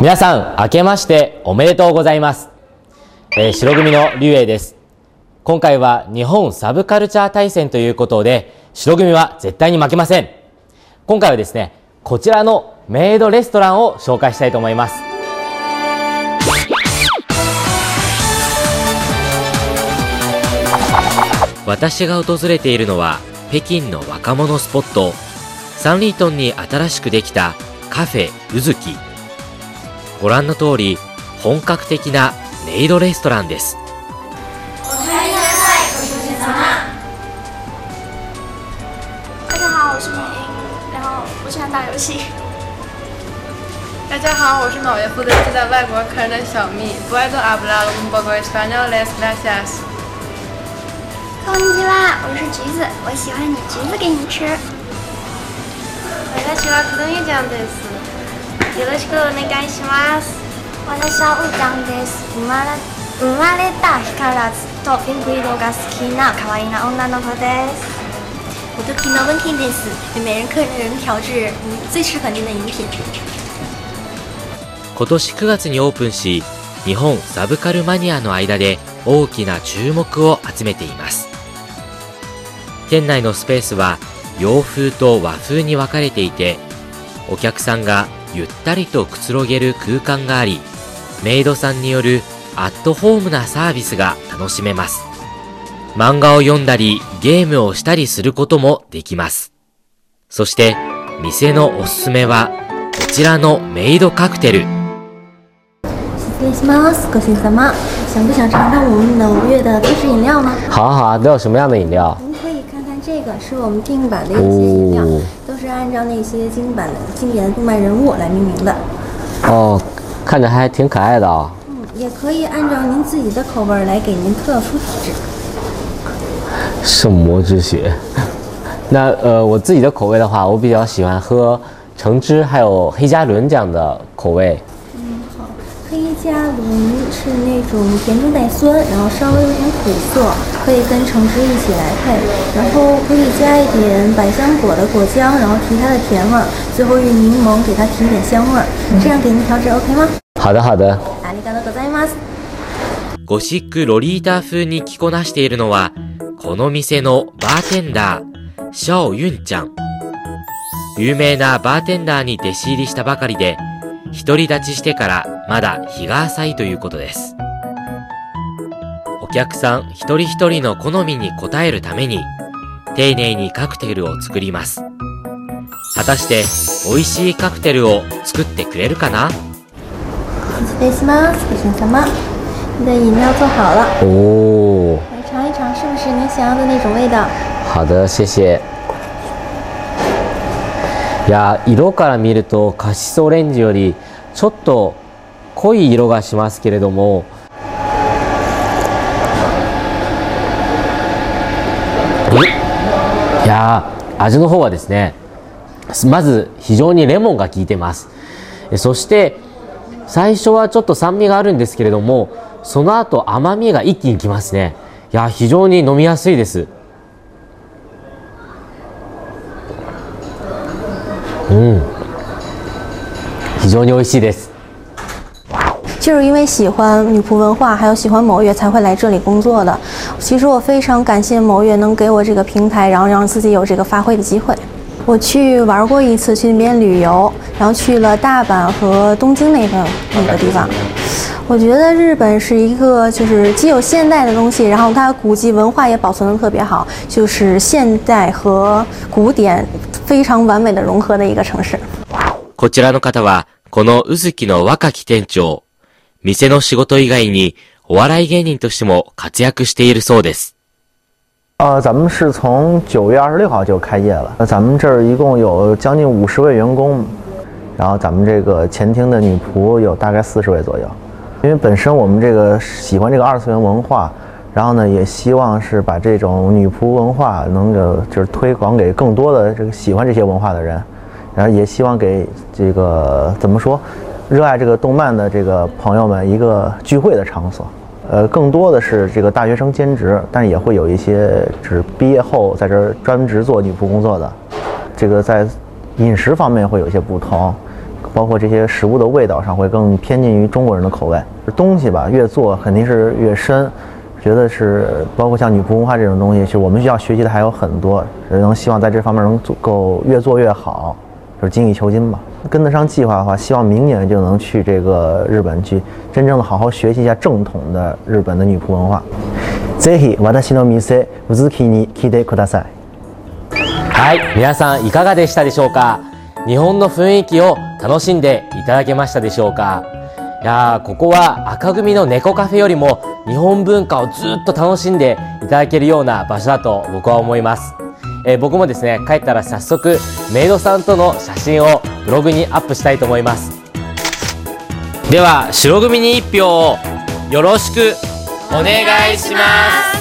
皆さん、明けましておめでとうございます。えー白組のリュウエイです。今回は日本サブカルチャー大戦ということで、白組は絶対に負けません。今回はですね、こちらのメイドレストランを紹介したいと思います。私が訪れているのは北京の若者スポットサンリートンに新しくできたカフェうずきご覧の通り本格的なメイドレストランです大家好，我是美英，然后我喜欢打游戏。大家好，我是某位负责接待外国客人的小蜜。Puedo hablar un poco español, gracias。こんにちは，我是橘子，我喜欢你橘子给你吃。私はくるみちゃんです。よろしくお願いします。私はうーちゃんです。生まれ生まれた日からずっとピンク色が好きな可愛いな女の子です。我的频道问题です。每人客人调制嗯最适合您的饮品。今年9月にオープンし日本サブカルマニアの間で大きな注目を集めています店内のスペースは洋風と和風に分かれていてお客さんがゆったりとくつろげる空間がありメイドさんによるアットホームなサービスが楽しめます。漫画を読んだりゲームをしたりすることもできます。そして店のおすすめはこちらのメイドカクテル。失礼します，ご先様，想不想尝尝我们某月的特制饮料呢？好啊好啊，都有什么样的饮料？是我们定版的一些饮料，哦都是按照那些经版的经典的动漫人物来命名的。哦，看着还挺可爱的啊、嗯，也可以按照您自己的口味儿来给您特殊体质。圣魔之血。那呃，我自己的口味的话，我比较喜欢喝橙汁还有黑加仑这样的口味。黑加仑是那种甜中带酸，然后稍微有点苦涩，可以跟橙汁一起来配，然后可以加一点百香果的果浆，然后提它的甜味儿，最后用柠檬给它提一点香味儿，这样给您调制 OK 吗？好的好的。ありがとうございます。ゴシックロリータ風に着こなしているのは、この店のバーテンダー、シャオユンちゃん。有名なバーテンダーに弟子入りしたばかりで、独り立ちしてからまだ日が浅いということです。お客さん一人一人の好みに応えるために、丁寧にカクテルを作ります。果たして、美味しいカクテルを作ってくれるかな？失礼します，ご先様，你的饮料做好了，おー。来尝一尝，是不是您想要的那种味道？好的、谢谢。いや、色から見るとカシスオレンジよりちょっと濃い色がしますけれども、いや、味の方はですね、まず非常にレモンが効いてます。そして、最初はちょっと酸味があるんですけれども、その後甘みが一気にきますね。いや、非常に飲みやすいです。うん。非常に美味しいです。就是因为喜欢女仆文化，还有喜欢某月，才会来这里工作的。其实我非常感谢某月能给我这个平台，然后让自己有这个发挥的机会。我去玩过一次，去那边旅游，然后去了大阪和东京那个那个地方。我觉得日本是一个就是既有现代的东西，然后它古迹文化也保存的特别好，就是现代和古典 非常完美的融合的一个城市。こちらの方は、このうずきの若き店長。店の仕事以外に、お笑い芸人としても活躍しているそうです。呃，咱们是从九月二十六号就开业了。那咱们这儿一共有将近五十位员工，然后咱们这个前厅的女仆有大概四十位左右。因为本身我们这个喜欢这个二次元文化， 然后呢也希望是把这种女仆文化能够就是推广给更多的这个喜欢这些文化的人，然后也希望给这个怎么说，热爱这个动漫的这个朋友们一个聚会的场所。呃，更多的是这个大学生兼职，但也会有一些只毕业后在这儿专职做女仆工作的。这个在饮食方面会有一些不同，包括这些食物的味道上会更偏近于中国人的口味。东西吧，越做肯定是越深。觉得是包括像女仆文化这种东西，其实我们需要学习的还有很多，能希望在这方面能做够越做越好，就是精益求精吧。跟得上计划的话，希望明年就能去这个日本去真正的好好学习一下正统的日本的女仆文化。ぜひ私の店うずきに来てください。はい、皆さんいかがでしたでしょうか。日本の雰囲気を楽しんでいただけましたでしょうか。 いやここは赤組の猫カフェよりも日本文化をずっと楽しんでいただけるような場所だと僕は思います。えー、僕もですね、帰ったら早速メイドさんとの写真をブログにアップしたいと思います。では、白組に1票をよろしくお願いします。